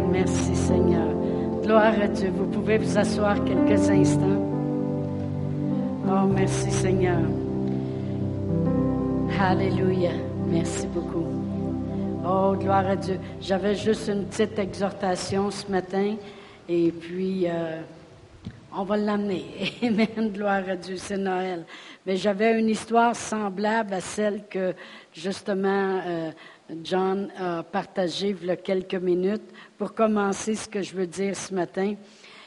Merci Seigneur. Gloire à Dieu. Vous pouvez vous asseoir quelques instants. Oh, merci Seigneur. Alléluia. Merci beaucoup. Oh, gloire à Dieu. J'avais juste une petite exhortation ce matin et puis euh, on va l'amener. Amen. Gloire à Dieu. C'est Noël. Mais j'avais une histoire semblable à celle que justement euh, John a a quelques minutes pour commencer ce que je veux dire ce matin.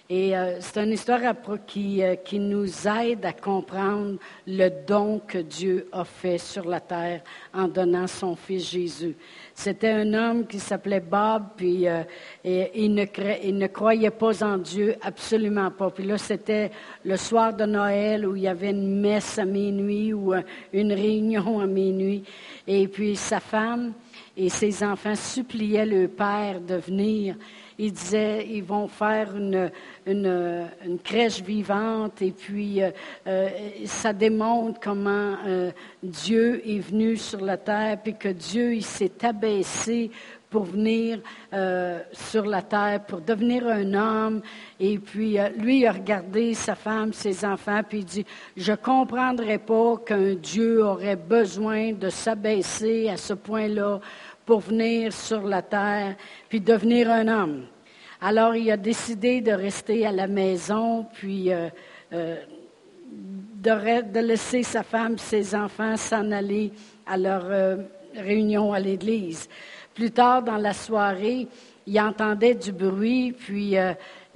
Et euh, c'est une histoire qui, euh, qui, nous aide à comprendre le don que Dieu a fait sur la terre en donnant son fils Jésus. C'était un homme qui s'appelait Bob, puis euh, et, il, ne il, ne croyait pas en Dieu, absolument pas. Puis là, c'était le soir de Noël où il y avait une messe à minuit ou une réunion à minuit. Et puis sa femme et ses enfants suppliaient le père de venir. Il disait, ils vont faire une, une, crèche vivante. Et puis euh, euh, ça démontre comment euh, Dieu est venu sur la terre puis que Dieu, il s'est abaissé pour venir sur la terre, pour devenir un homme. Et puis, lui, il a regardé sa femme, ses enfants, puis il dit, je ne comprendrais pas qu'un Dieu aurait besoin de s'abaisser à ce point-là pour venir sur la terre, puis devenir un homme. Alors, il a décidé de rester à la maison, puis euh, euh, de, laisser sa femme, ses enfants s'en aller à leur euh, réunion à l'église. Plus tard dans la soirée, il entendait du bruit, puis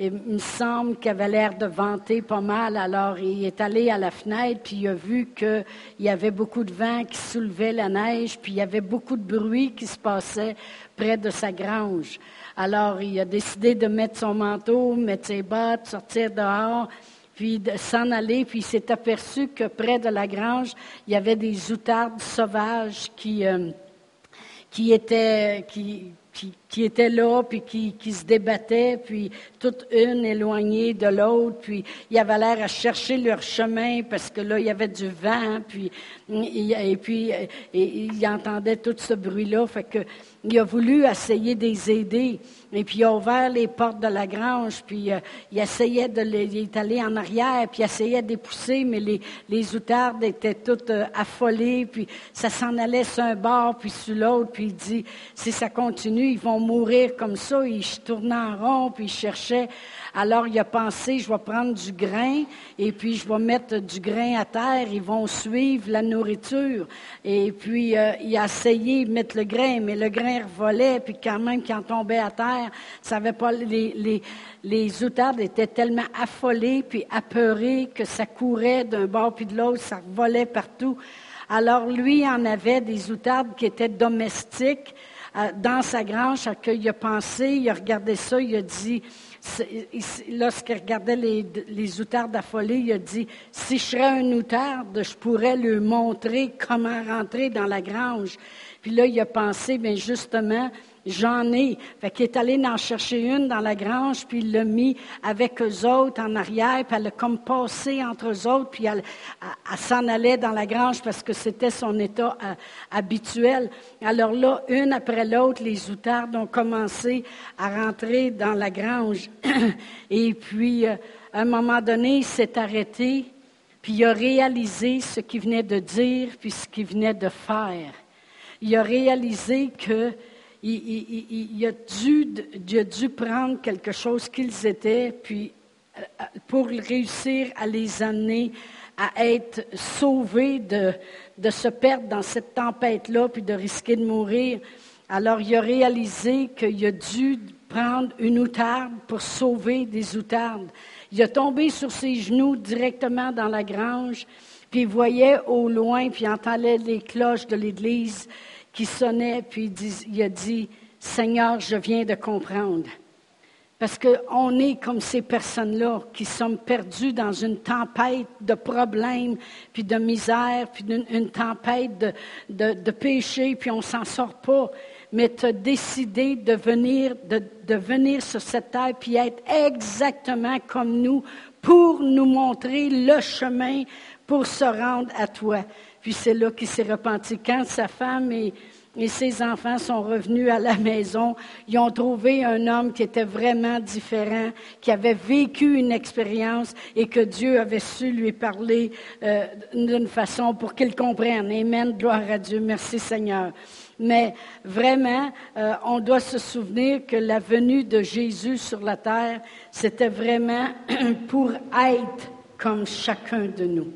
il me semble qu'il avait l'air de vanter pas mal. Alors, il est allé à la fenêtre, puis il a vu qu'il y avait beaucoup de vent qui soulevait la neige, puis il y avait beaucoup de bruit qui se passait près de sa grange. Alors, il a décidé de mettre son manteau, mettre ses bottes, sortir dehors, puis de s'en aller. Puis il s'est aperçu que près de la grange, il y avait des outardes sauvages qui, euh, qui étaient, qui, qui, étaient là, puis qui, qui, se débattaient, puis toute une éloignée de l'autre, puis il avait l'air à chercher leur chemin parce que là, il y avait du vent, puis et, puis et, il entendait tout ce bruit-là, fait que il a voulu essayer de les aider. Et puis il a ouvert les portes de la grange, puis euh, il essayait de les, il en arrière, puis il essayait de les pousser, mais les, les outardes étaient toutes euh, affolées, puis ça s'en allait sur un bord, puis sur l'autre, puis il dit, si ça continue, ils vont mourir comme ça. Il tournait en rond, puis il cherchait. Alors il a pensé, je vais prendre du grain, et puis je vais mettre du grain à terre, ils vont suivre la nourriture. Et puis euh, il a essayé de mettre le grain, mais le grain revolait, puis quand même, quand tombait à terre, ça pas, les, les, les outardes étaient tellement affolées, puis apeurées, que ça courait d'un bord puis de l'autre, ça volait partout. Alors lui en avait des outardes qui étaient domestiques dans sa grange, qu'il a pensé, il a regardé ça, il a dit, lorsqu'il regardait les, les outardes affolées, il a dit, si je serais un outarde, je pourrais lui montrer comment rentrer dans la grange. Puis là, il a pensé, bien justement, j'en ai. Fait est allé en chercher une dans la grange, puis il l'a mis avec eux autres en arrière, puis elle a comme passé entre eux autres, puis elle, s'en allait dans la grange parce que c'était son état euh, habituel. Alors là, une après l'autre, les outardes ont commencé à rentrer dans la grange. Et puis, euh, à un moment donné, il s'est arrêté, puis il a réalisé ce qu'il venait de dire, puis ce qu'il venait de faire il a réalisé que il, a dû, prendre quelque chose qu'ils étaient, puis euh, pour réussir à les amener à être sauvés de, de se perdre dans cette tempête-là, puis de risquer de mourir. Alors il a réalisé qu'il a dû prendre une outarde pour sauver des outardes. Il a tombé sur ses genoux directement dans la grange, puis il voyait au loin, puis il entendait les cloches de l'église qui sonnait, puis il, a dit, Seigneur, je viens de comprendre. Parce qu'on est comme ces personnes-là qui sont perdues dans une tempête de problèmes, puis de misère, puis une, tempête de, péché, puis on s'en sort pas. Mais tu as décidé de venir, de venir sur cette terre, puis être exactement comme nous, pour nous montrer le chemin pour se rendre à toi. Puis c'est là qu'il s'est repenti. Quand sa femme et, ses enfants sont revenus à la maison. Ils ont trouvé un homme qui était vraiment différent, qui avait vécu une expérience et que Dieu avait su lui parler euh, d'une façon pour qu'il comprenne. Amen. Gloire à Dieu. Merci Seigneur. Mais vraiment, euh, on doit se souvenir que la venue de Jésus sur la terre, c'était vraiment pour être comme chacun de nous,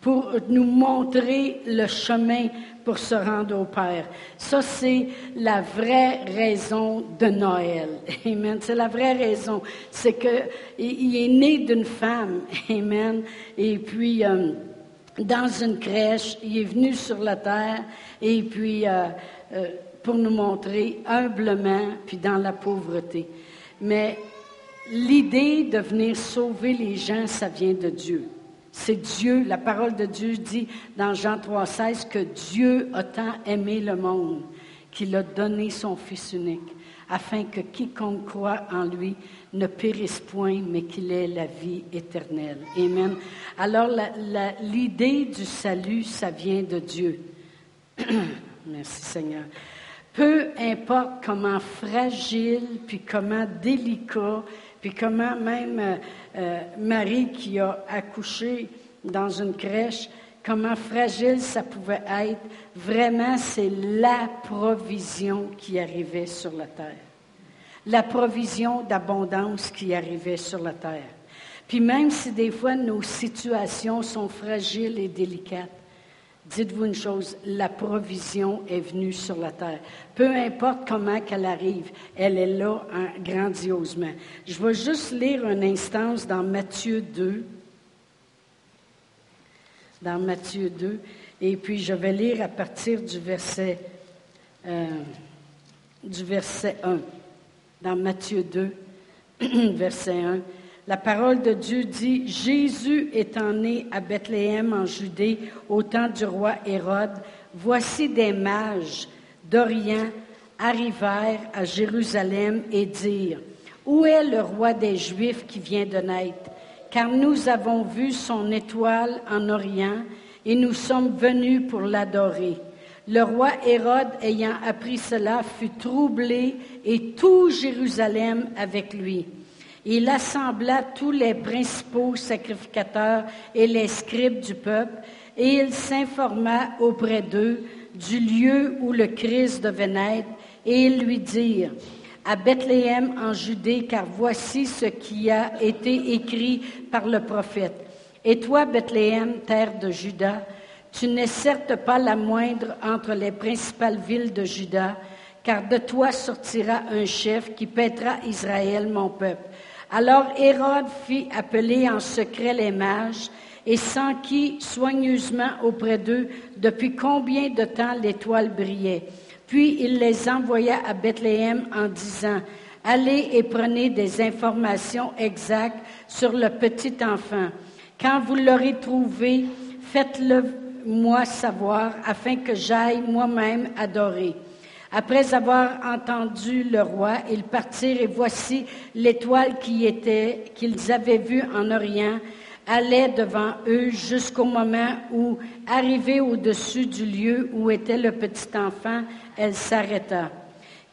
pour nous montrer le chemin pour se rendre au Père. Ça, c'est la vraie raison de Noël. Amen. C'est la vraie raison. C'est qu'il est né d'une femme. Amen. Et puis, euh, dans une crèche, il est venu sur la terre et puis euh, euh, pour nous montrer humblement, puis dans la pauvreté. Mais l'idée de venir sauver les gens, ça vient de Dieu. C'est Dieu, la parole de Dieu dit dans Jean 3,16 que Dieu a tant aimé le monde qu'il a donné son Fils unique, afin que quiconque croit en lui ne périsse point, mais qu'il ait la vie éternelle. Amen. Alors l'idée du salut, ça vient de Dieu. Merci Seigneur. Peu importe comment fragile, puis comment délicat, puis comment même euh, euh, Marie qui a accouché dans une crèche, comment fragile ça pouvait être, vraiment c'est la provision qui arrivait sur la terre. La provision d'abondance qui arrivait sur la terre. Puis même si des fois nos situations sont fragiles et délicates, Dites-vous une chose, la provision est venue sur la terre. Peu importe comment qu'elle arrive, elle est là hein, grandiosement. Je vais juste lire une instance dans Matthieu 2. Dans Matthieu 2. Et puis je vais lire à partir du verset, euh, du verset 1. Dans Matthieu 2, verset 1. La parole de Dieu dit, Jésus étant né à Bethléem en Judée au temps du roi Hérode, voici des mages d'Orient arrivèrent à Jérusalem et dirent, Où est le roi des Juifs qui vient de naître? Car nous avons vu son étoile en Orient et nous sommes venus pour l'adorer. Le roi Hérode, ayant appris cela, fut troublé et tout Jérusalem avec lui. Il assembla tous les principaux sacrificateurs et les scribes du peuple, et il s'informa auprès d'eux du lieu où le Christ devait naître, et ils lui dirent, à Bethléem en Judée, car voici ce qui a été écrit par le prophète. Et toi, Bethléem, terre de Juda, tu n'es certes pas la moindre entre les principales villes de Juda, car de toi sortira un chef qui paîtra Israël, mon peuple. Alors Hérode fit appeler en secret les mages et s'enquit soigneusement auprès d'eux depuis combien de temps l'étoile brillait. Puis il les envoya à Bethléem en disant, Allez et prenez des informations exactes sur le petit enfant. Quand vous l'aurez trouvé, faites-le moi savoir afin que j'aille moi-même adorer. Après avoir entendu le roi, ils partirent et voici l'étoile qui était, qu'ils avaient vue en Orient, allait devant eux jusqu'au moment où, arrivée au-dessus du lieu où était le petit enfant, elle s'arrêta.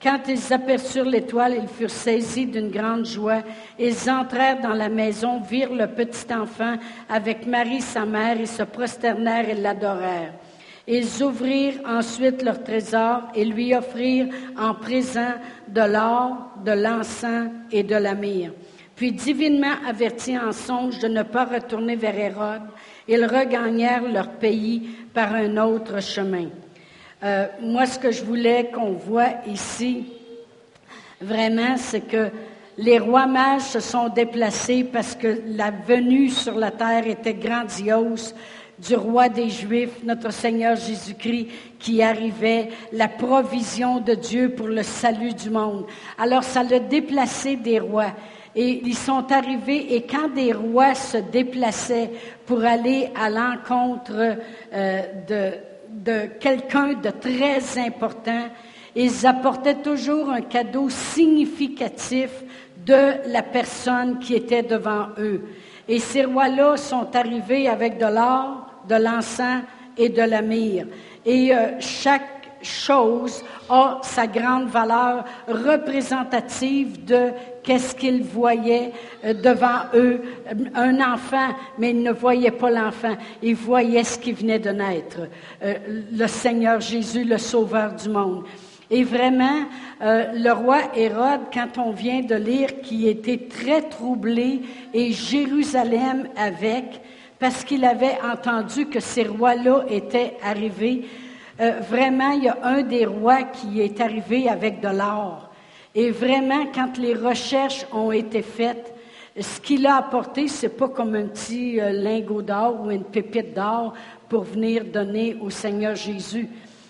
Quand ils aperçurent l'étoile, ils furent saisis d'une grande joie. Ils entrèrent dans la maison, virent le petit enfant avec Marie, sa mère, et se prosternèrent et l'adorèrent. Ils ouvrirent ensuite leur trésor et lui offrirent en présent de l'or, de l'encens et de la myrrhe. Puis, divinement avertis en songe de ne pas retourner vers Hérode, ils regagnèrent leur pays par un autre chemin. Euh, moi, ce que je voulais qu'on voit ici, vraiment, c'est que les rois mages se sont déplacés parce que la venue sur la terre était grandiose du roi des Juifs, notre Seigneur Jésus-Christ, qui arrivait, la provision de Dieu pour le salut du monde. Alors ça l'a déplacé des rois. Et ils sont arrivés, et quand des rois se déplaçaient pour aller à l'encontre euh, de, de quelqu'un de très important, ils apportaient toujours un cadeau significatif de la personne qui était devant eux. Et ces rois-là sont arrivés avec de l'or, de l'encens et de la myrrhe. Et euh, chaque chose a sa grande valeur représentative de qu'est-ce qu'ils voyaient euh, devant eux, un enfant, mais ils ne voyaient pas l'enfant, ils voyaient ce qui venait de naître, euh, le Seigneur Jésus, le Sauveur du monde. Et vraiment, euh, le roi Hérode, quand on vient de lire qui était très troublé, et Jérusalem avec, parce qu'il avait entendu que ces rois-là étaient arrivés, euh, vraiment, il y a un des rois qui est arrivé avec de l'or. Et vraiment, quand les recherches ont été faites, ce qu'il a apporté, c'est pas comme un petit euh, lingot d'or ou une pépite d'or pour venir donner au Seigneur Jésus.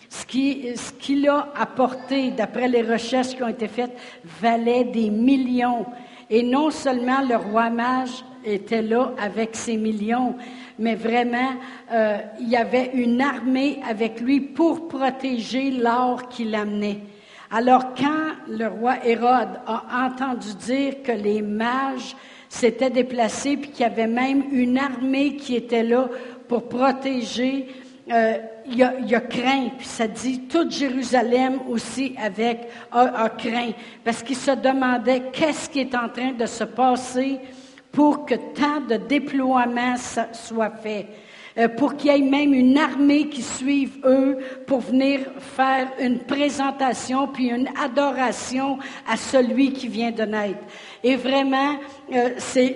Ce qu'il a apporté, d'après les recherches qui ont été faites, valait des millions. Et non seulement le roi mage était là avec ses millions, mais vraiment, euh, il y avait une armée avec lui pour protéger l'or qu'il amenait. Alors quand le roi Hérode a entendu dire que les mages s'étaient déplacés, puis qu'il y avait même une armée qui était là pour protéger euh, il, a, a, craint, puis ça dit, toute Jérusalem aussi avec a, craint, parce qu'il se demandait qu'est-ce qui est en train de se passer pour que tant de déploiements soient faits. Euh, pour qu'il y ait même une armée qui suive eux pour venir faire une présentation puis une adoration à celui qui vient de naître. Et vraiment, euh,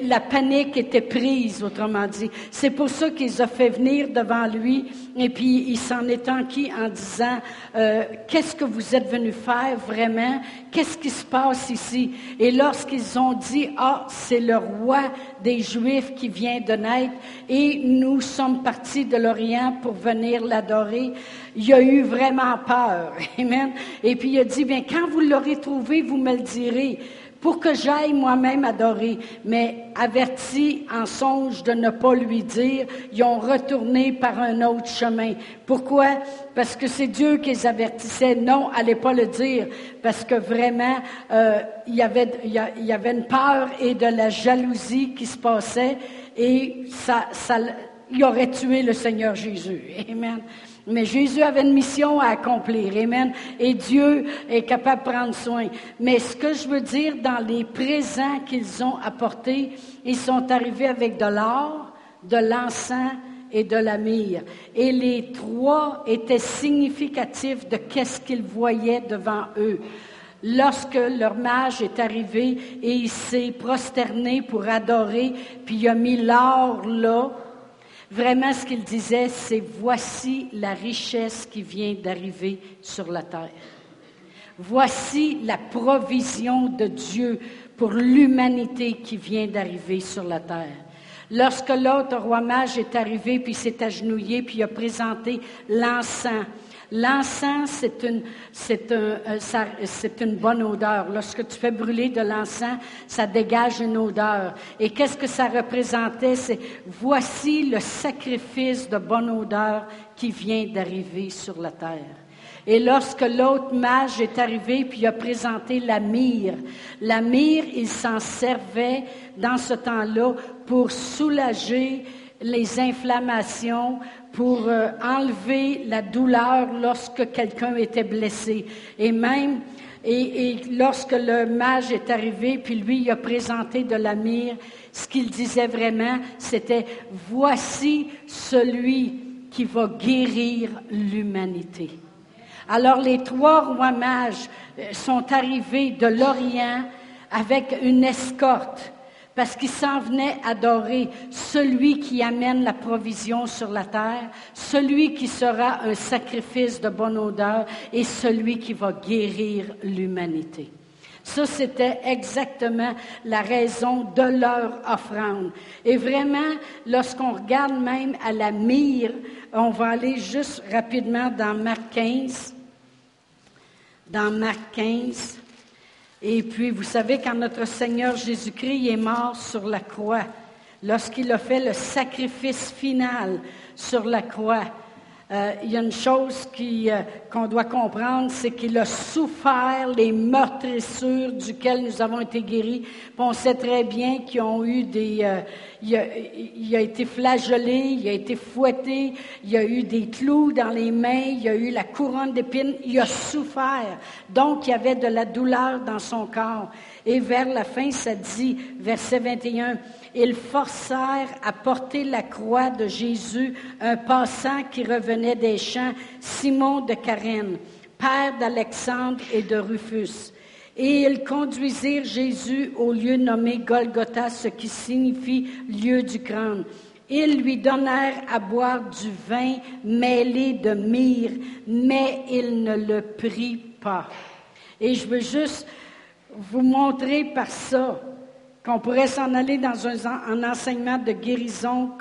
la panique était prise, autrement dit. C'est pour ça qu'ils ont fait venir devant lui, et puis il s'en est enquis en disant euh, Qu'est-ce que vous êtes venu faire vraiment? Qu'est-ce qui se passe ici? Et lorsqu'ils ont dit Ah, c'est le roi des Juifs qui vient de naître, et nous sommes partis de l'Orient pour venir l'adorer. Il a eu vraiment peur. Amen. Et puis il a dit, bien, quand vous l'aurez trouvé, vous me le direz pour que j'aille moi-même adorer. Mais avertis en songe de ne pas lui dire, ils ont retourné par un autre chemin. Pourquoi? Parce que c'est Dieu qui les avertissait. Non, allez pas le dire, parce que vraiment, euh, il, y avait, il y avait une peur et de la jalousie qui se passait, et ça, ça, il aurait tué le Seigneur Jésus. Amen. Mais Jésus avait une mission à accomplir. Amen. Et Dieu est capable de prendre soin. Mais ce que je veux dire dans les présents qu'ils ont apportés, ils sont arrivés avec de l'or, de l'encens et de la myrrhe. Et les trois étaient significatifs de qu'est-ce qu'ils voyaient devant eux. Lorsque leur mage est arrivé et il s'est prosterné pour adorer, puis il a mis l'or là, Vraiment, ce qu'il disait, c'est voici la richesse qui vient d'arriver sur la terre. Voici la provision de Dieu pour l'humanité qui vient d'arriver sur la terre. Lorsque l'autre roi mage est arrivé, puis s'est agenouillé, puis a présenté l'encens, L'encens, euh, c'est une bonne odeur. Lorsque tu fais brûler de l'encens, ça dégage une odeur. Et qu'est-ce que ça représentait? C'est voici le sacrifice de bonne odeur qui vient d'arriver sur la terre. Et lorsque l'autre mage est arrivé puis a présenté la myrrhe, la myrrhe, il s'en servait dans ce temps-là pour soulager les inflammations, pour euh, enlever la douleur lorsque quelqu'un était blessé. Et même, et, lorsque le mage est arrivé, puis lui, il a présenté de la myrrhe, ce qu'il disait vraiment, c'était, voici celui qui va guérir l'humanité. Alors les trois rois mages euh, sont arrivés de l'Orient avec une escorte parce qu'il s'en venait adorer celui qui amène la provision sur la terre, celui qui sera un sacrifice de bonne odeur et celui qui va guérir l'humanité. Ça, c'était exactement la raison de leur offrande. Et vraiment, lorsqu'on regarde même à la mire, on va aller juste rapidement dans Marc 15. Dans Marc 15. Et puis, vous savez, quand notre Seigneur Jésus-Christ est mort sur la croix, lorsqu'il a fait le sacrifice final sur la croix, euh, il y a une chose euh, qu'on doit comprendre, c'est qu'il a souffert les meurtrissures duquel nous avons été guéris. on sait très bien qu'ils ont eu des... Euh, il, a, été flagellé, il a été fouetté, il a eu des clous dans les mains, il a eu la couronne d'épines, il a souffert. Donc, il y avait de la douleur dans son corps. Et vers la fin, ça dit, verset 21, ils forcèrent à porter la croix de Jésus un passant qui revenait des champs, Simon de Carène, père d'Alexandre et de Rufus. Et ils conduisirent Jésus au lieu nommé Golgotha, ce qui signifie lieu du crâne. Ils lui donnèrent à boire du vin mêlé de myrrhe, mais il ne le prit pas. Et je veux juste vous montrer par ça qu'on pourrait s'en aller dans un, enseignement de guérison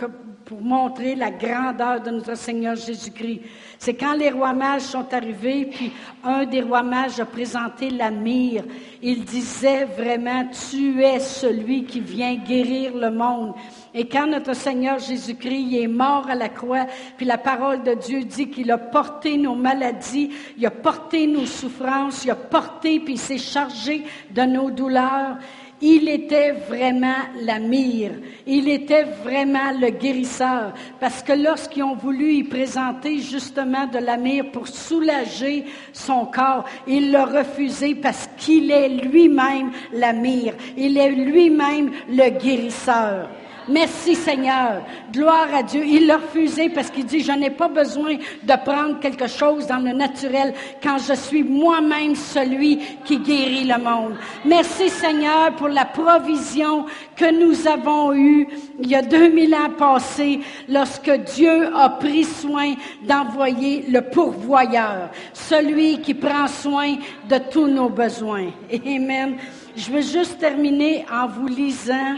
pour montrer la grandeur de notre Seigneur Jésus-Christ. C'est quand les rois mages sont arrivés, puis un des rois mages a présenté la mire. Il disait vraiment, tu es celui qui vient guérir le monde. Et quand notre Seigneur Jésus-Christ est mort à la croix, puis la parole de Dieu dit qu'il a porté nos maladies, il a porté nos souffrances, il a porté, puis il s'est chargé de nos douleurs, il était vraiment la mire. Il était vraiment le guérisseur. Parce que lorsqu'ils ont voulu y présenter justement de la mire pour soulager son corps, il l'a refusé parce qu'il est lui-même la mire. Il est lui-même le guérisseur. Merci Seigneur. Gloire à Dieu. Il l'a refusé parce qu'il dit, je n'ai pas besoin de prendre quelque chose dans le naturel quand je suis moi-même celui qui guérit le monde. Merci Seigneur pour la provision que nous avons eue il y a 2000 ans passés lorsque Dieu a pris soin d'envoyer le pourvoyeur, celui qui prend soin de tous nos besoins. Amen. Je veux juste terminer en vous lisant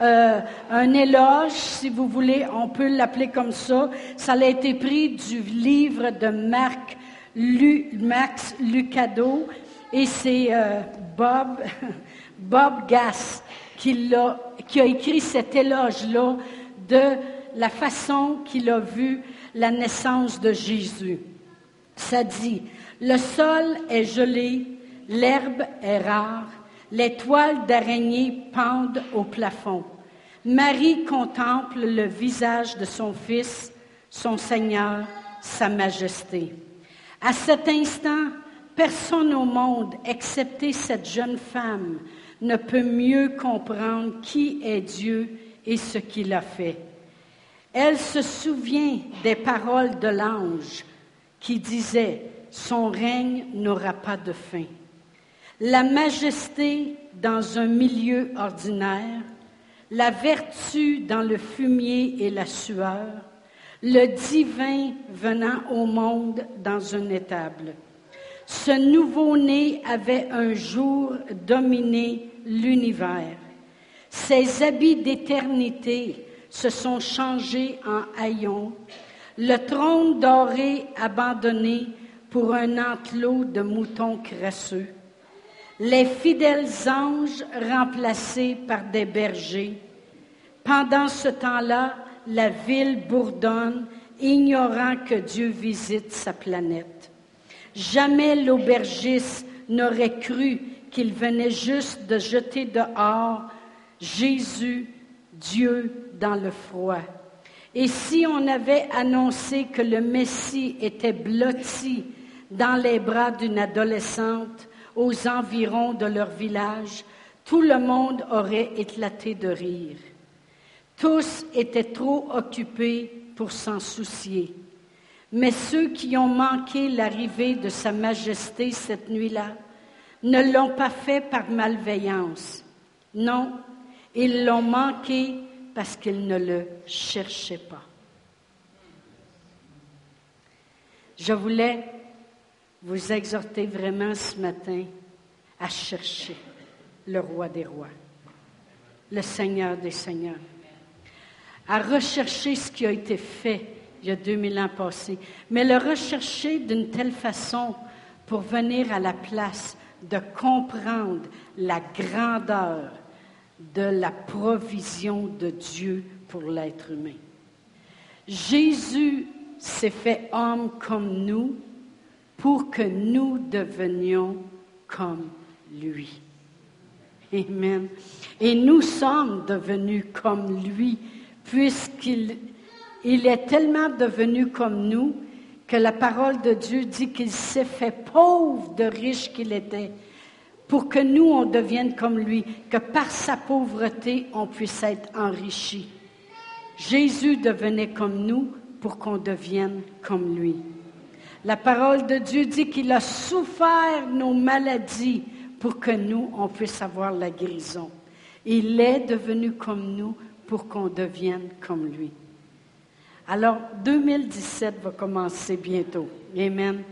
euh, un éloge, si vous voulez, on peut l'appeler comme ça. Ça a été pris du livre de Marc, Max Lucado et c'est euh, Bob, Bob Gass qui, a, écrit cet éloge-là de la façon qu'il a vu la naissance de Jésus. Ça dit, le sol est gelé, l'herbe est rare, les toiles d'araignée pendent au plafond. Marie contemple le visage de son Fils, son Seigneur, sa Majesté. À cet instant, personne au monde, excepté cette jeune femme, ne peut mieux comprendre qui est Dieu et ce qu'il a fait. Elle se souvient des paroles de l'ange qui disait, Son règne n'aura pas de fin. La majesté dans un milieu ordinaire, la vertu dans le fumier et la sueur, le divin venant au monde dans une étable. Ce nouveau-né avait un jour dominé l'univers. Ses habits d'éternité se sont changés en haillons, le trône doré abandonné pour un enclos de moutons crasseux les fidèles anges remplacés par des bergers. Pendant ce temps-là, la ville bourdonne, ignorant que Dieu visite sa planète. Jamais l'aubergiste n'aurait cru qu'il venait juste de jeter dehors Jésus, Dieu, dans le froid. Et si on avait annoncé que le Messie était blotti dans les bras d'une adolescente, aux environs de leur village, tout le monde aurait éclaté de rire. Tous étaient trop occupés pour s'en soucier. Mais ceux qui ont manqué l'arrivée de Sa Majesté cette nuit-là ne l'ont pas fait par malveillance. Non, ils l'ont manqué parce qu'ils ne le cherchaient pas. Je voulais vous exhorter vraiment ce matin à chercher le roi des rois, le Seigneur des seigneurs, à rechercher ce qui a été fait il y a 2000 ans passés, mais le rechercher d'une telle façon pour venir à la place de comprendre la grandeur de la provision de Dieu pour l'être humain. Jésus s'est fait homme comme nous pour que nous devenions comme lui. Amen. Et nous sommes devenus comme lui, puisqu'il il est tellement devenu comme nous que la parole de Dieu dit qu'il s'est fait pauvre de riche qu'il était, pour que nous, on devienne comme lui, que par sa pauvreté, on puisse être enrichi. Jésus devenait comme nous pour qu'on devienne comme lui. La parole de Dieu dit qu'il a souffert nos maladies pour que nous, on puisse avoir la guérison. Il est devenu comme nous pour qu'on devienne comme lui. Alors, 2017 va commencer bientôt. Amen.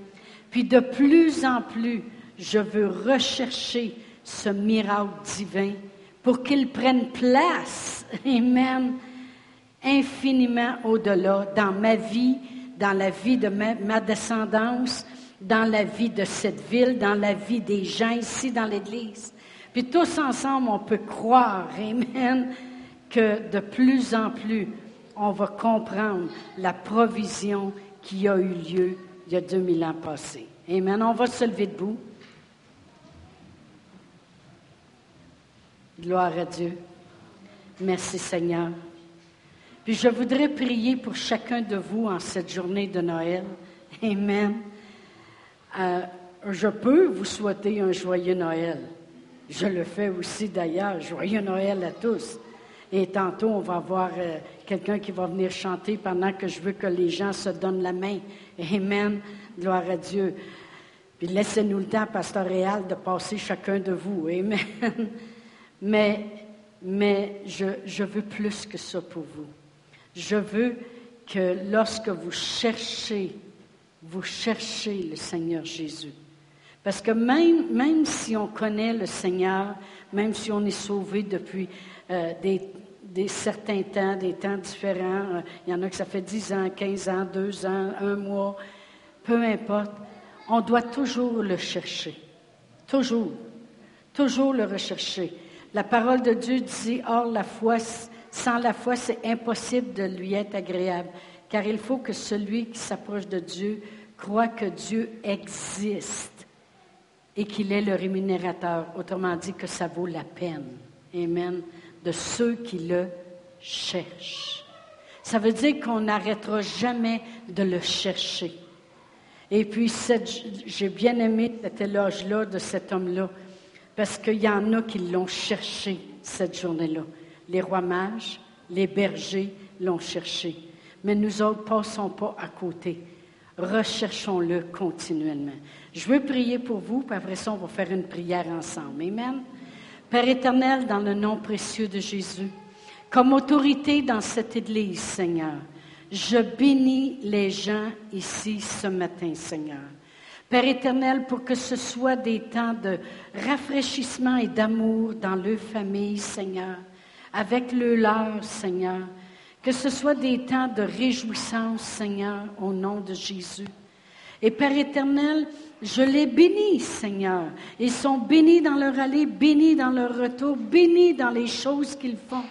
Puis de plus en plus, je veux rechercher ce miracle divin pour qu'il prenne place. Amen infiniment au-delà dans ma vie, dans la vie de ma, descendance, dans la vie de cette ville, dans la vie des gens ici dans l'Église. Puis tous ensemble, on peut croire, Amen, que de plus en plus, on va comprendre la provision qui a eu lieu il y a 2000 ans passés. Amen. On va se lever debout. Gloire à Dieu. Merci Seigneur. Puis je voudrais prier pour chacun de vous en cette journée de Noël. Amen. Euh, je peux vous souhaiter un joyeux Noël. Je le fais aussi d'ailleurs. Joyeux Noël à tous. Et tantôt, on va avoir euh, quelqu'un qui va venir chanter pendant que je veux que les gens se donnent la main. Amen. Gloire à Dieu. Puis laissez-nous le temps, Pasteur Réal, de passer chacun de vous. Amen. Mais, mais je, je veux plus que ça pour vous. Je veux que lorsque vous cherchez, vous cherchez le Seigneur Jésus. Parce que même, si on connaît le Seigneur, même si on est sauvé depuis euh, des, certains temps, des temps différents, euh, il y en a que ça fait 10 ans, 15 ans, 2 ans, un mois, peu importe, on doit toujours le chercher. Toujours. Toujours le rechercher. La parole de Dieu dit, or la foi sans la foi, c'est impossible de lui être agréable, car il faut que celui qui s'approche de Dieu croit que Dieu existe et qu'il est le rémunérateur. Autrement dit, que ça vaut la peine. Amen. De ceux qui le cherchent. Ça veut dire qu'on n'arrêtera jamais de le chercher. Et puis, j'ai bien aimé cet éloge-là de cet homme-là, parce qu'il y en a qui l'ont cherché cette journée-là. Les rois mages, les bergers l'ont cherché. Mais nous autres, passons pas à côté. Recherchons-le continuellement. Je veux prier pour vous, puis après ça, on va faire une prière ensemble. Amen. Père éternel, dans le nom précieux de Jésus, comme autorité dans cette Église, Seigneur, je bénis les gens ici ce matin, Seigneur. Père éternel, pour que ce soit des temps de rafraîchissement et d'amour dans leur famille, Seigneur avec le leur, Seigneur. Que ce soit des temps de réjouissance, Seigneur, au nom de Jésus. Et Père éternel, je les bénis, Seigneur. Ils sont bénis dans leur aller, bénis dans leur retour, bénis dans les choses qu'ils font.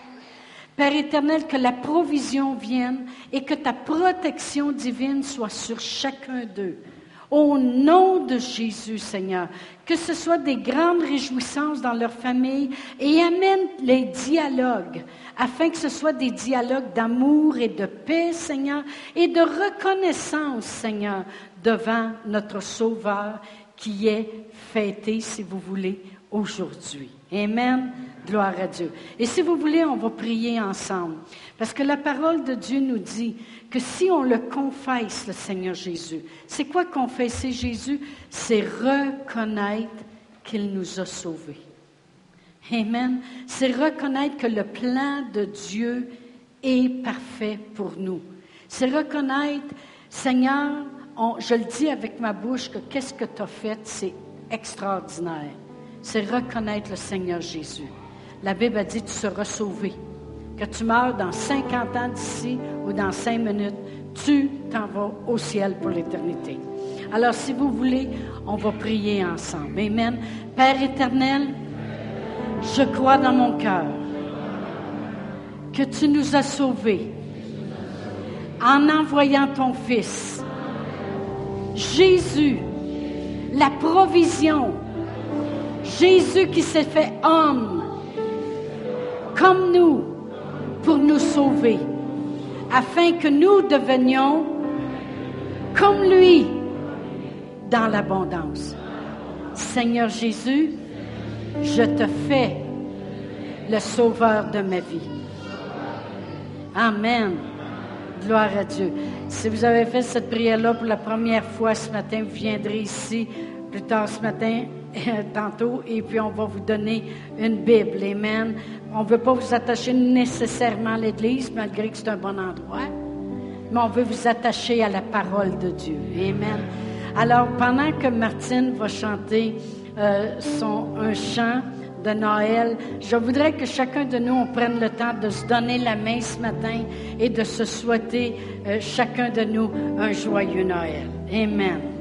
Père éternel, que la provision vienne et que ta protection divine soit sur chacun d'eux. Au nom de Jésus, Seigneur, que ce soit des grandes réjouissances dans leur famille et amène les dialogues afin que ce soit des dialogues d'amour et de paix, Seigneur, et de reconnaissance, Seigneur, devant notre Sauveur qui est fêté, si vous voulez, aujourd'hui. Amen. Gloire à Dieu. Et si vous voulez, on va prier ensemble. Parce que la parole de Dieu nous dit que si on le confesse, le Seigneur Jésus, c'est quoi confesser Jésus? C'est reconnaître qu'il nous a sauvés. Amen. C'est reconnaître que le plan de Dieu est parfait pour nous. C'est reconnaître, Seigneur, je le dis avec ma bouche, que qu'est-ce que tu as fait, c'est extraordinaire. C'est reconnaître le Seigneur Jésus. La Bible a dit, tu seras sauvé. Que tu meurs dans 50 ans d'ici ou dans 5 minutes, tu t'en vas au ciel pour l'éternité. Alors, si vous voulez, on va prier ensemble. Amen. Père éternel, je crois dans mon cœur que tu nous as sauvés en envoyant ton Fils. Jésus, la provision. Jésus qui s'est fait homme, comme nous, pour nous sauver, afin que nous devenions comme lui dans l'abondance. Seigneur Jésus, je te fais le sauveur de ma vie. Amen. Gloire à Dieu. Si vous avez fait cette prière-là pour la première fois ce matin, vous viendrez ici plus tard ce matin, tantôt, et puis on va vous donner une Bible. Amen. On ne veut pas vous attacher nécessairement à l'Église, malgré que c'est un bon endroit, mais on veut vous attacher à la parole de Dieu. Amen. Alors, pendant que Martine va chanter euh, son, un chant, de Noël, je voudrais que chacun de nous, on prenne le temps de se donner la main ce matin et de se souhaiter euh, chacun de nous un joyeux Noël. Amen.